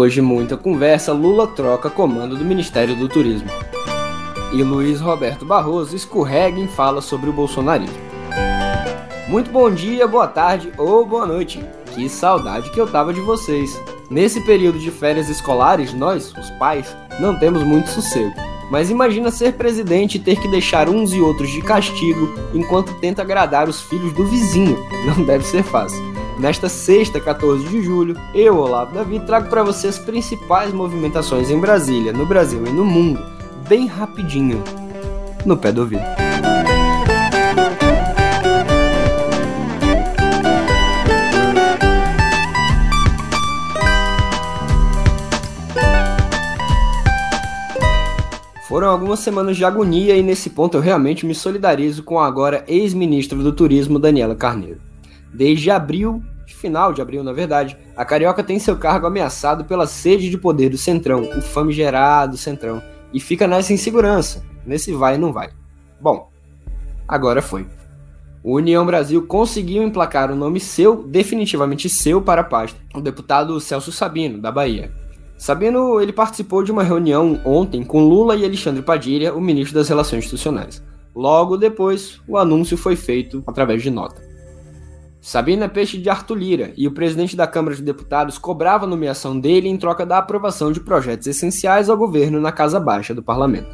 Depois de muita conversa, Lula troca comando do Ministério do Turismo. E Luiz Roberto Barroso escorrega em fala sobre o bolsonarismo. Muito bom dia, boa tarde ou boa noite. Que saudade que eu tava de vocês. Nesse período de férias escolares, nós, os pais, não temos muito sossego. Mas imagina ser presidente e ter que deixar uns e outros de castigo enquanto tenta agradar os filhos do vizinho. Não deve ser fácil. Nesta sexta, 14 de julho, eu, Olavo Davi, trago para você as principais movimentações em Brasília, no Brasil e no mundo, bem rapidinho, no pé do ouvido. Foram algumas semanas de agonia e nesse ponto eu realmente me solidarizo com a agora ex-ministra do Turismo Daniela Carneiro. Desde abril, final de abril na verdade, a Carioca tem seu cargo ameaçado pela sede de poder do Centrão, o famigerado Centrão, e fica nessa insegurança, nesse vai e não vai. Bom, agora foi. O União Brasil conseguiu emplacar o nome seu, definitivamente seu, para a pasta, o deputado Celso Sabino, da Bahia. Sabino ele participou de uma reunião ontem com Lula e Alexandre Padilha, o ministro das Relações Institucionais. Logo depois, o anúncio foi feito através de nota. Sabino é peixe de Arthur Lira e o presidente da Câmara de Deputados cobrava a nomeação dele em troca da aprovação de projetos essenciais ao governo na Casa Baixa do Parlamento.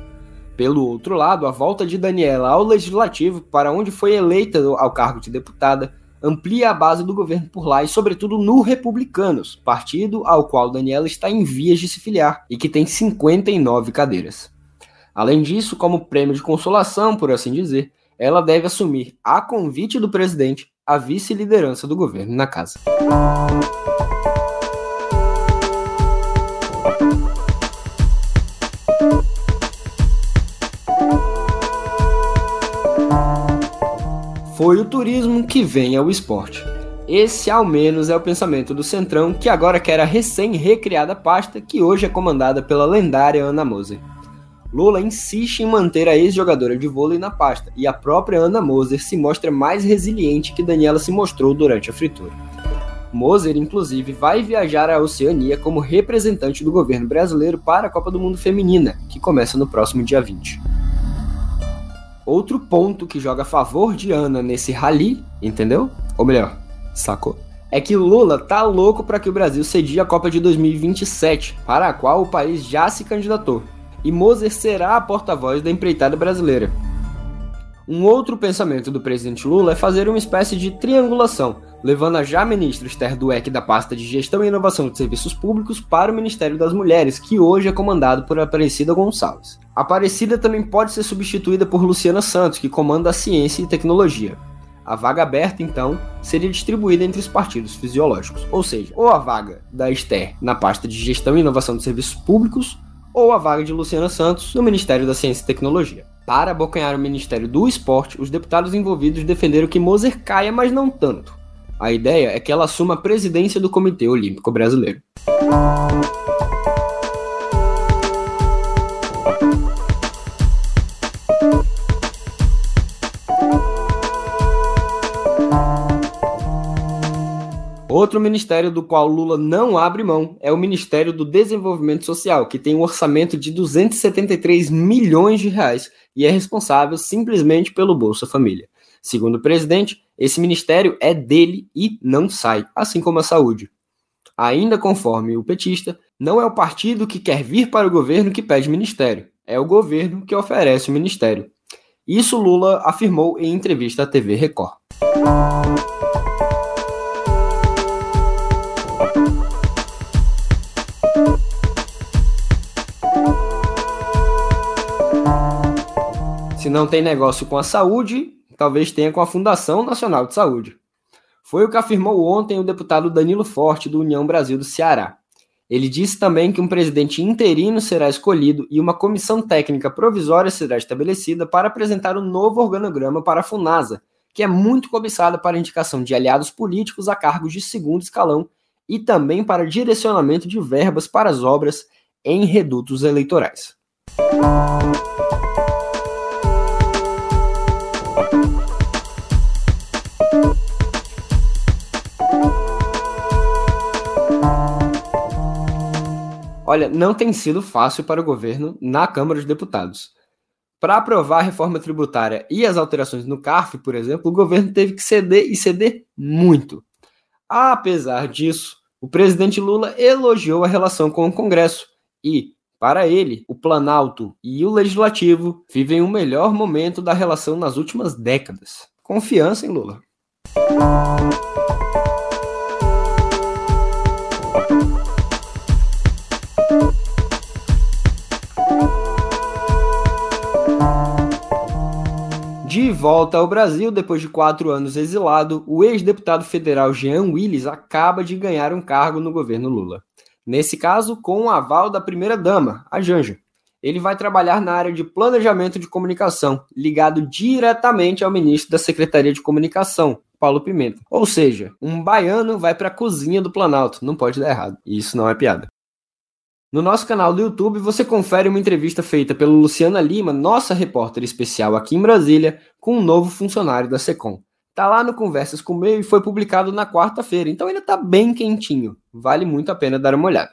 Pelo outro lado, a volta de Daniela ao Legislativo, para onde foi eleita ao cargo de deputada, amplia a base do governo por lá e, sobretudo, no Republicanos, partido ao qual Daniela está em vias de se filiar e que tem 59 cadeiras. Além disso, como prêmio de consolação, por assim dizer, ela deve assumir, a convite do presidente, a vice-liderança do governo na casa. Foi o turismo que vem ao esporte. Esse, ao menos, é o pensamento do Centrão, que agora quer a recém-recriada pasta, que hoje é comandada pela lendária Ana Moser. Lula insiste em manter a ex-jogadora de vôlei na pasta, e a própria Ana Moser se mostra mais resiliente que Daniela se mostrou durante a fritura. Moser, inclusive, vai viajar à Oceania como representante do governo brasileiro para a Copa do Mundo Feminina, que começa no próximo dia 20. Outro ponto que joga a favor de Ana nesse rally, entendeu? Ou melhor, sacou? É que Lula tá louco para que o Brasil cedia a Copa de 2027, para a qual o país já se candidatou. E Moser será a porta-voz da empreitada brasileira. Um outro pensamento do presidente Lula é fazer uma espécie de triangulação, levando a já ministra Esther Dueck da pasta de Gestão e Inovação de Serviços Públicos para o Ministério das Mulheres, que hoje é comandado por Aparecida Gonçalves. Aparecida também pode ser substituída por Luciana Santos, que comanda a Ciência e Tecnologia. A vaga aberta, então, seria distribuída entre os partidos fisiológicos, ou seja, ou a vaga da Esther na pasta de Gestão e Inovação de Serviços Públicos, ou a vaga de Luciana Santos no Ministério da Ciência e Tecnologia. Para abocanhar o Ministério do Esporte, os deputados envolvidos defenderam que Moser caia, mas não tanto. A ideia é que ela assuma a presidência do Comitê Olímpico Brasileiro. Outro ministério do qual Lula não abre mão é o Ministério do Desenvolvimento Social, que tem um orçamento de 273 milhões de reais e é responsável simplesmente pelo Bolsa Família. Segundo o presidente, esse ministério é dele e não sai, assim como a saúde. Ainda conforme o petista, não é o partido que quer vir para o governo que pede ministério, é o governo que oferece o ministério. Isso Lula afirmou em entrevista à TV Record. Se não tem negócio com a saúde, talvez tenha com a Fundação Nacional de Saúde. Foi o que afirmou ontem o deputado Danilo Forte, do União Brasil do Ceará. Ele disse também que um presidente interino será escolhido e uma comissão técnica provisória será estabelecida para apresentar um novo organograma para a FUNASA, que é muito cobiçada para indicação de aliados políticos a cargos de segundo escalão e também para direcionamento de verbas para as obras em redutos eleitorais. Olha, não tem sido fácil para o governo na Câmara dos Deputados. Para aprovar a reforma tributária e as alterações no CARF, por exemplo, o governo teve que ceder e ceder muito. Apesar disso, o presidente Lula elogiou a relação com o Congresso e, para ele, o Planalto e o Legislativo vivem o melhor momento da relação nas últimas décadas. Confiança em Lula. De volta ao Brasil, depois de quatro anos exilado, o ex-deputado federal Jean Willis acaba de ganhar um cargo no governo Lula. Nesse caso, com o aval da primeira-dama, a Janja. Ele vai trabalhar na área de planejamento de comunicação, ligado diretamente ao ministro da Secretaria de Comunicação, Paulo Pimenta. Ou seja, um baiano vai para a cozinha do Planalto. Não pode dar errado. Isso não é piada. No nosso canal do YouTube, você confere uma entrevista feita pela Luciana Lima, nossa repórter especial aqui em Brasília, com um novo funcionário da Secom. Tá lá no Conversas com Meio e foi publicado na quarta-feira, então ainda tá bem quentinho. Vale muito a pena dar uma olhada.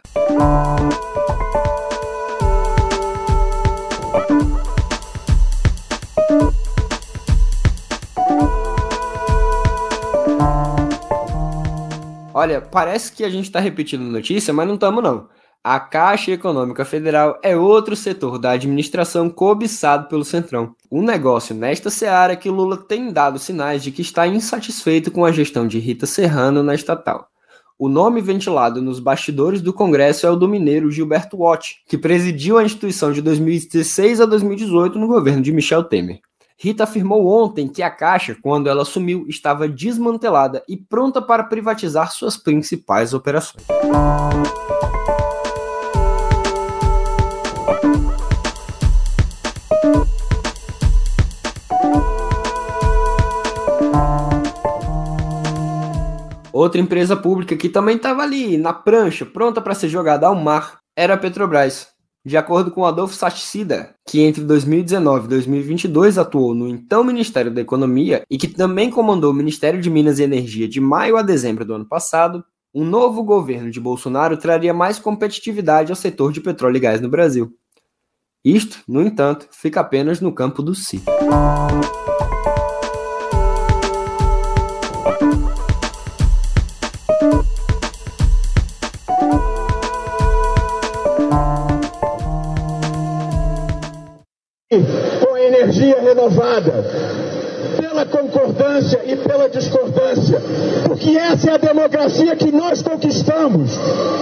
Olha, parece que a gente está repetindo notícia, mas não estamos não. A Caixa Econômica Federal é outro setor da administração cobiçado pelo Centrão. Um negócio nesta seara que Lula tem dado sinais de que está insatisfeito com a gestão de Rita Serrano na estatal. O nome ventilado nos bastidores do Congresso é o do mineiro Gilberto Watt, que presidiu a instituição de 2016 a 2018 no governo de Michel Temer. Rita afirmou ontem que a Caixa, quando ela assumiu, estava desmantelada e pronta para privatizar suas principais operações. Outra empresa pública que também estava ali na prancha, pronta para ser jogada ao mar, era a Petrobras. De acordo com Adolfo Sachsida, que entre 2019 e 2022 atuou no então Ministério da Economia e que também comandou o Ministério de Minas e Energia de maio a dezembro do ano passado, um novo governo de Bolsonaro traria mais competitividade ao setor de petróleo e gás no Brasil. Isto, no entanto, fica apenas no campo do si. Com energia renovada, pela concordância e pela discordância, porque essa é a democracia que nós conquistamos.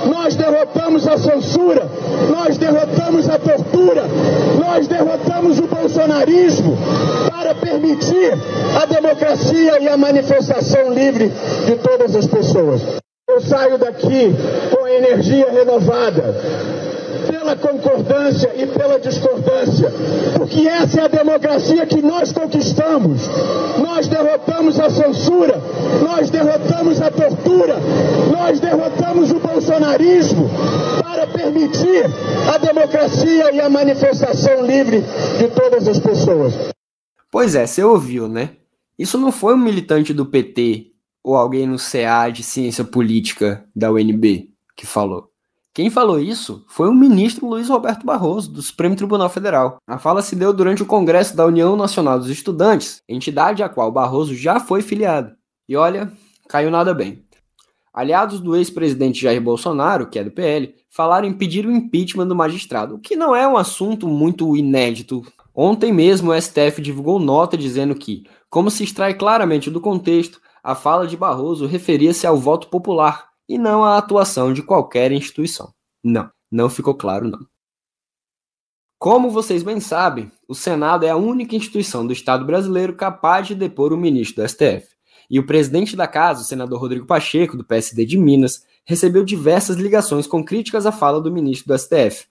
Nós derrotamos a censura, nós derrotamos a tortura, nós derrotamos o bolsonarismo para permitir a democracia e a manifestação livre de todas as pessoas. Eu saio daqui com energia renovada pela concordância e pela discordância, porque essa é a democracia que nós conquistamos. Nós derrotamos a censura, nós derrotamos a tortura, nós derrotamos o bolsonarismo para permitir a democracia e a manifestação livre de todas as pessoas. Pois é, você ouviu, né? Isso não foi um militante do PT ou alguém no CA de Ciência Política da UNB que falou. Quem falou isso foi o ministro Luiz Roberto Barroso, do Supremo Tribunal Federal. A fala se deu durante o Congresso da União Nacional dos Estudantes, entidade a qual Barroso já foi filiado. E olha, caiu nada bem. Aliados do ex-presidente Jair Bolsonaro, que é do PL, falaram em pedir o impeachment do magistrado, o que não é um assunto muito inédito. Ontem mesmo o STF divulgou nota dizendo que, como se extrai claramente do contexto, a fala de Barroso referia-se ao voto popular, e não a atuação de qualquer instituição. Não, não ficou claro não. Como vocês bem sabem, o Senado é a única instituição do Estado brasileiro capaz de depor o ministro do STF. E o presidente da casa, o senador Rodrigo Pacheco, do PSD de Minas, recebeu diversas ligações com críticas à fala do ministro do STF.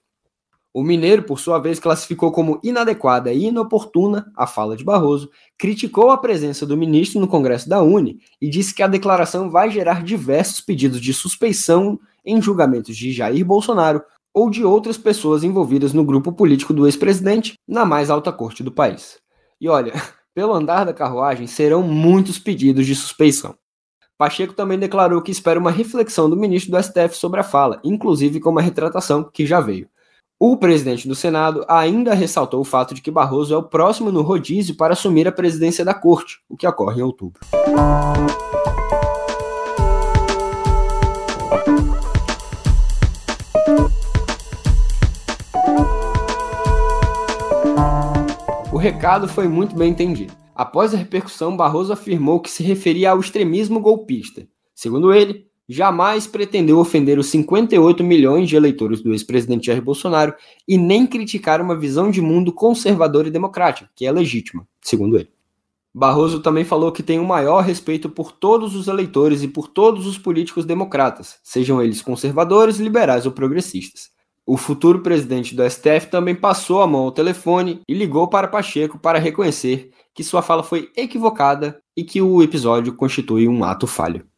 O Mineiro, por sua vez, classificou como inadequada e inoportuna a fala de Barroso, criticou a presença do ministro no Congresso da Uni e disse que a declaração vai gerar diversos pedidos de suspeição em julgamentos de Jair Bolsonaro ou de outras pessoas envolvidas no grupo político do ex-presidente na mais alta corte do país. E olha, pelo andar da carruagem serão muitos pedidos de suspeição. Pacheco também declarou que espera uma reflexão do ministro do STF sobre a fala, inclusive com uma retratação que já veio. O presidente do Senado ainda ressaltou o fato de que Barroso é o próximo no rodízio para assumir a presidência da corte, o que ocorre em outubro. O recado foi muito bem entendido. Após a repercussão, Barroso afirmou que se referia ao extremismo golpista. Segundo ele, jamais pretendeu ofender os 58 milhões de eleitores do ex-presidente Jair Bolsonaro e nem criticar uma visão de mundo conservadora e democrática, que é legítima, segundo ele. Barroso também falou que tem o maior respeito por todos os eleitores e por todos os políticos democratas, sejam eles conservadores, liberais ou progressistas. O futuro presidente do STF também passou a mão ao telefone e ligou para Pacheco para reconhecer que sua fala foi equivocada e que o episódio constitui um ato falho.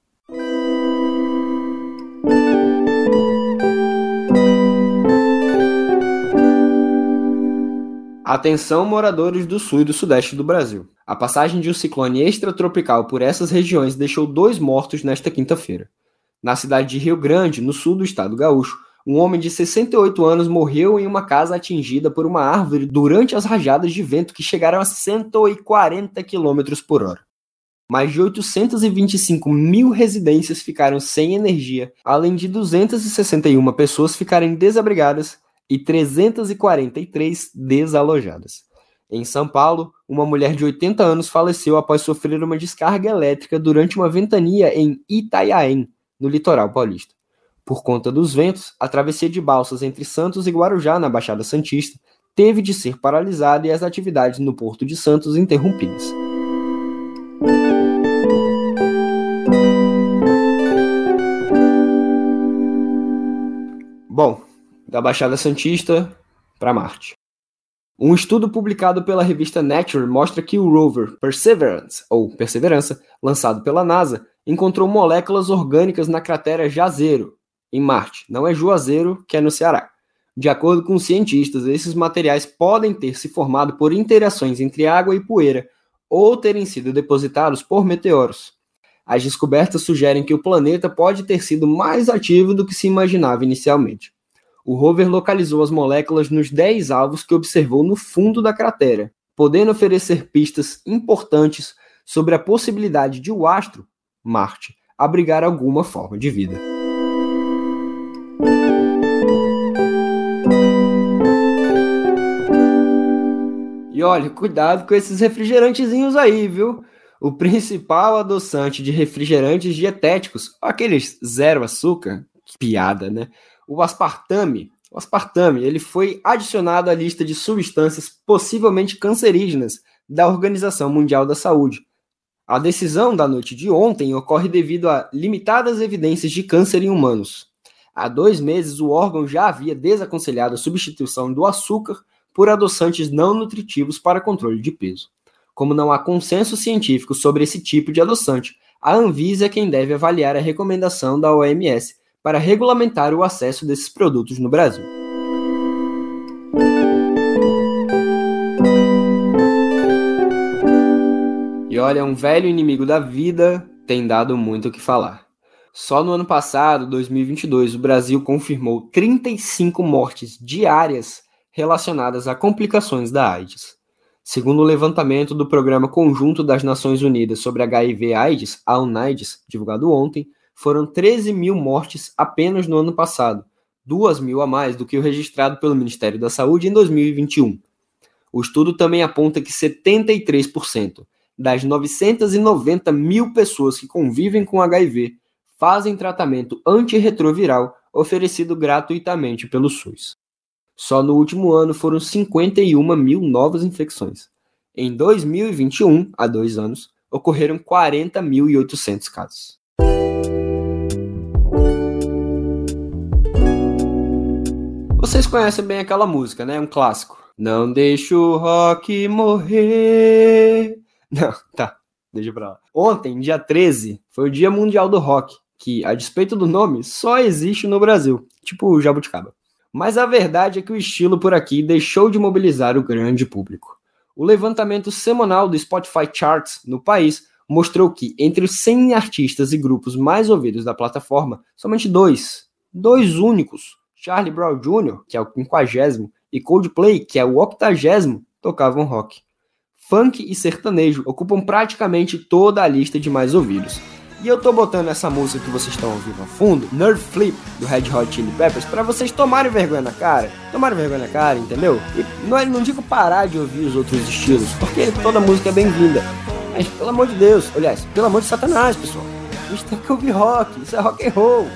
Atenção, moradores do sul e do sudeste do Brasil. A passagem de um ciclone extratropical por essas regiões deixou dois mortos nesta quinta-feira. Na cidade de Rio Grande, no sul do estado gaúcho, um homem de 68 anos morreu em uma casa atingida por uma árvore durante as rajadas de vento que chegaram a 140 km por hora. Mais de 825 mil residências ficaram sem energia, além de 261 pessoas ficarem desabrigadas e 343 desalojadas. Em São Paulo, uma mulher de 80 anos faleceu após sofrer uma descarga elétrica durante uma ventania em Itaiaém, no litoral paulista. Por conta dos ventos, a travessia de balsas entre Santos e Guarujá, na Baixada Santista, teve de ser paralisada e as atividades no Porto de Santos interrompidas. Bom, da Baixada Santista para Marte. Um estudo publicado pela revista Nature mostra que o rover Perseverance, ou Perseverança, lançado pela NASA, encontrou moléculas orgânicas na cratera Jazero, em Marte, não é Juazeiro, que é no Ceará. De acordo com cientistas, esses materiais podem ter se formado por interações entre água e poeira ou terem sido depositados por meteoros. As descobertas sugerem que o planeta pode ter sido mais ativo do que se imaginava inicialmente. O rover localizou as moléculas nos 10 alvos que observou no fundo da cratera, podendo oferecer pistas importantes sobre a possibilidade de o astro, Marte, abrigar alguma forma de vida. E olha, cuidado com esses refrigerantezinhos aí, viu? O principal adoçante de refrigerantes dietéticos, aqueles zero açúcar, piada, né? O aspartame. O aspartame, ele foi adicionado à lista de substâncias possivelmente cancerígenas da Organização Mundial da Saúde. A decisão da noite de ontem ocorre devido a limitadas evidências de câncer em humanos. Há dois meses, o órgão já havia desaconselhado a substituição do açúcar por adoçantes não nutritivos para controle de peso. Como não há consenso científico sobre esse tipo de adoçante, a Anvisa é quem deve avaliar a recomendação da OMS para regulamentar o acesso desses produtos no Brasil. E olha, um velho inimigo da vida tem dado muito o que falar. Só no ano passado, 2022, o Brasil confirmou 35 mortes diárias relacionadas a complicações da AIDS. Segundo o levantamento do Programa Conjunto das Nações Unidas sobre HIV/AIDS, a UNAIDS, divulgado ontem, foram 13 mil mortes apenas no ano passado, 2 mil a mais do que o registrado pelo Ministério da Saúde em 2021. O estudo também aponta que 73% das 990 mil pessoas que convivem com HIV fazem tratamento antirretroviral oferecido gratuitamente pelo SUS. Só no último ano foram 51 mil novas infecções. Em 2021, há dois anos, ocorreram 40.800 casos. Vocês conhecem bem aquela música, né? Um clássico. Não deixa o rock morrer. Não, tá. Deixa pra lá. Ontem, dia 13, foi o Dia Mundial do Rock, que, a despeito do nome, só existe no Brasil. Tipo o Jabuticaba. Mas a verdade é que o estilo por aqui deixou de mobilizar o grande público. O levantamento semanal do Spotify Charts no país mostrou que, entre os 100 artistas e grupos mais ouvidos da plataforma, somente dois, dois únicos, Charlie Brown Jr., que é o quinquagésimo, e Coldplay, que é o octagésimo, tocavam rock. Funk e sertanejo ocupam praticamente toda a lista de mais ouvidos. E eu tô botando essa música que vocês estão ouvindo ao fundo, Nerd Flip, do Red Hot Chili Peppers, para vocês tomarem vergonha na cara. Tomarem vergonha na cara, entendeu? E não, não digo parar de ouvir os outros estilos, porque toda música é bem-vinda. Mas pelo amor de Deus, aliás, pelo amor de Satanás, pessoal. A gente tem que ouvir rock, isso é rock and roll.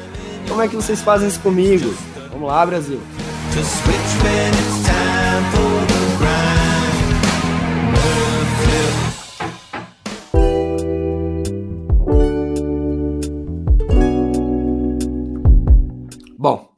Como é que vocês fazem isso comigo? Vamos lá, Brasil. Bom,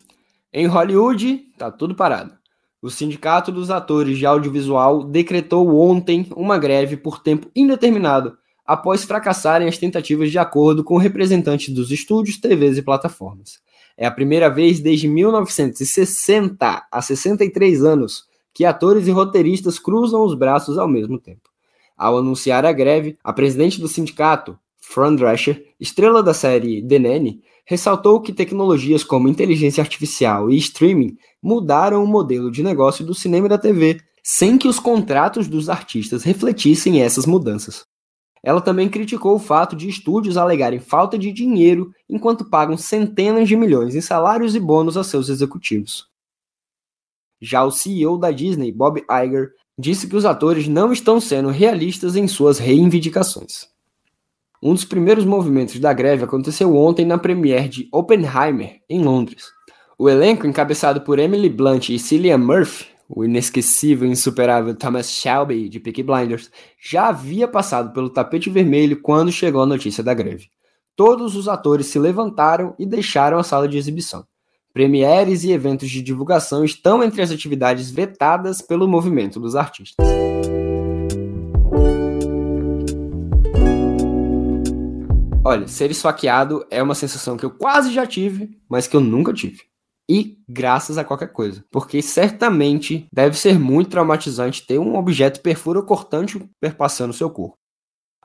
em Hollywood tá tudo parado. O Sindicato dos Atores de Audiovisual decretou ontem uma greve por tempo indeterminado, após fracassarem as tentativas de acordo com representantes dos estúdios, TVs e plataformas. É a primeira vez desde 1960 a 63 anos que atores e roteiristas cruzam os braços ao mesmo tempo. Ao anunciar a greve, a presidente do sindicato, Fran Drescher, estrela da série The Nanny, ressaltou que tecnologias como inteligência artificial e streaming mudaram o modelo de negócio do cinema e da TV, sem que os contratos dos artistas refletissem essas mudanças. Ela também criticou o fato de estúdios alegarem falta de dinheiro enquanto pagam centenas de milhões em salários e bônus a seus executivos. Já o CEO da Disney, Bob Iger, disse que os atores não estão sendo realistas em suas reivindicações. Um dos primeiros movimentos da greve aconteceu ontem na premiere de Oppenheimer, em Londres. O elenco, encabeçado por Emily Blunt e Cillian Murphy, o inesquecível e insuperável Thomas Shelby de Peaky Blinders, já havia passado pelo tapete vermelho quando chegou a notícia da greve. Todos os atores se levantaram e deixaram a sala de exibição. Premieres e eventos de divulgação estão entre as atividades vetadas pelo movimento dos artistas. Olha, ser esfaqueado é uma sensação que eu quase já tive, mas que eu nunca tive. E graças a qualquer coisa. Porque certamente deve ser muito traumatizante ter um objeto perfuro-cortante perpassando seu corpo.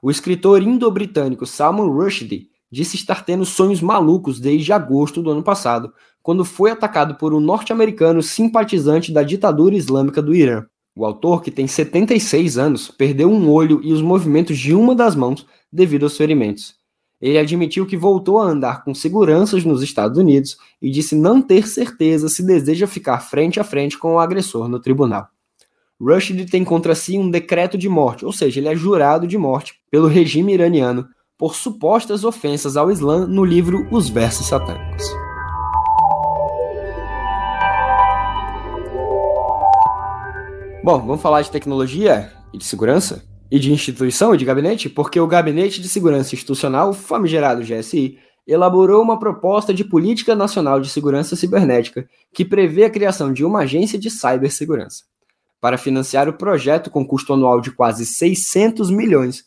O escritor indo-britânico Salman Rushdie disse estar tendo sonhos malucos desde agosto do ano passado, quando foi atacado por um norte-americano simpatizante da ditadura islâmica do Irã. O autor, que tem 76 anos, perdeu um olho e os movimentos de uma das mãos devido aos ferimentos. Ele admitiu que voltou a andar com seguranças nos Estados Unidos e disse não ter certeza se deseja ficar frente a frente com o agressor no tribunal. Rushdie tem contra si um decreto de morte, ou seja, ele é jurado de morte pelo regime iraniano por supostas ofensas ao Islã no livro Os Versos Satânicos. Bom, vamos falar de tecnologia e de segurança? E de instituição e de gabinete, porque o Gabinete de Segurança Institucional, famigerado GSI, elaborou uma proposta de política nacional de segurança cibernética que prevê a criação de uma agência de cibersegurança. Para financiar o projeto com custo anual de quase 600 milhões,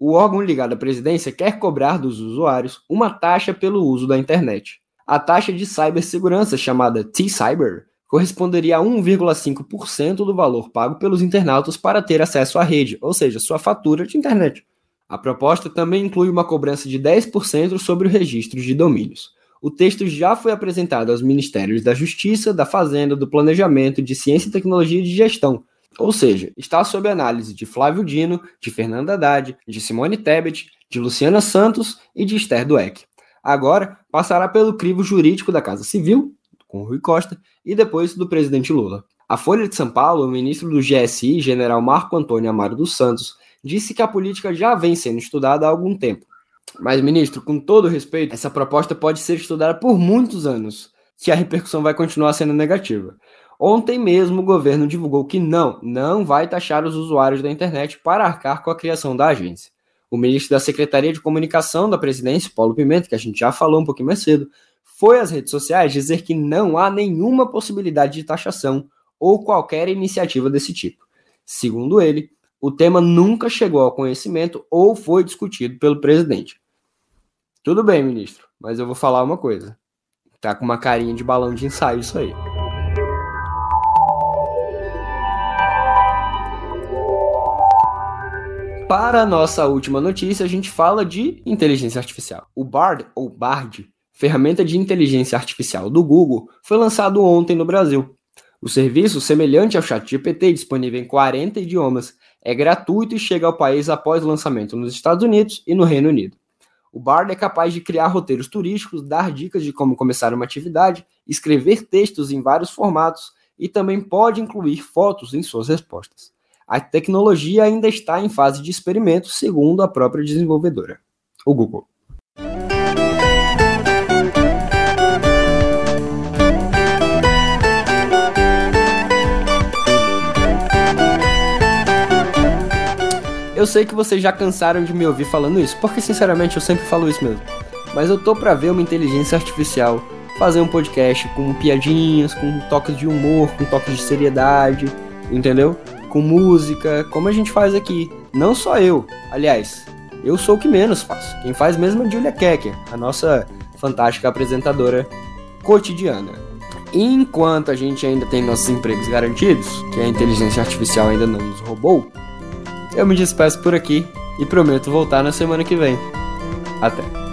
o órgão ligado à presidência quer cobrar dos usuários uma taxa pelo uso da internet. A taxa de cibersegurança, chamada T-Cyber, corresponderia a 1,5% do valor pago pelos internautas para ter acesso à rede, ou seja, sua fatura de internet. A proposta também inclui uma cobrança de 10% sobre o registro de domínios. O texto já foi apresentado aos Ministérios da Justiça, da Fazenda, do Planejamento, de Ciência e Tecnologia e de Gestão, ou seja, está sob análise de Flávio Dino, de Fernanda Haddad, de Simone Tebet, de Luciana Santos e de Esther Dweck. Agora passará pelo crivo jurídico da Casa Civil, com Rui Costa, e depois do presidente Lula. A Folha de São Paulo, o ministro do GSI, general Marco Antônio Amaro dos Santos, disse que a política já vem sendo estudada há algum tempo. Mas, ministro, com todo respeito, essa proposta pode ser estudada por muitos anos, se a repercussão vai continuar sendo negativa. Ontem mesmo o governo divulgou que não, não vai taxar os usuários da internet para arcar com a criação da agência. O ministro da Secretaria de Comunicação da Presidência, Paulo Pimenta, que a gente já falou um pouquinho mais cedo, foi às redes sociais dizer que não há nenhuma possibilidade de taxação ou qualquer iniciativa desse tipo. Segundo ele, o tema nunca chegou ao conhecimento ou foi discutido pelo presidente. Tudo bem, ministro, mas eu vou falar uma coisa. Tá com uma carinha de balão de ensaio isso aí. Para a nossa última notícia, a gente fala de inteligência artificial. O Bard, ou Bard, ferramenta de inteligência artificial do Google, foi lançado ontem no Brasil. O serviço, semelhante ao ChatGPT, disponível em 40 idiomas, é gratuito e chega ao país após o lançamento nos Estados Unidos e no Reino Unido. O Bard é capaz de criar roteiros turísticos, dar dicas de como começar uma atividade, escrever textos em vários formatos e também pode incluir fotos em suas respostas. A tecnologia ainda está em fase de experimento, segundo a própria desenvolvedora, o Google. Eu sei que vocês já cansaram de me ouvir falando isso, porque sinceramente eu sempre falo isso mesmo. Mas eu tô pra ver uma inteligência artificial fazer um podcast com piadinhas, com toques de humor, com toques de seriedade, entendeu? Com música, como a gente faz aqui. Não só eu, aliás, eu sou o que menos faço. Quem faz mesmo é a Julia Kecker, a nossa fantástica apresentadora cotidiana. Enquanto a gente ainda tem nossos empregos garantidos, que a inteligência artificial ainda não nos roubou, eu me despeço por aqui e prometo voltar na semana que vem. Até!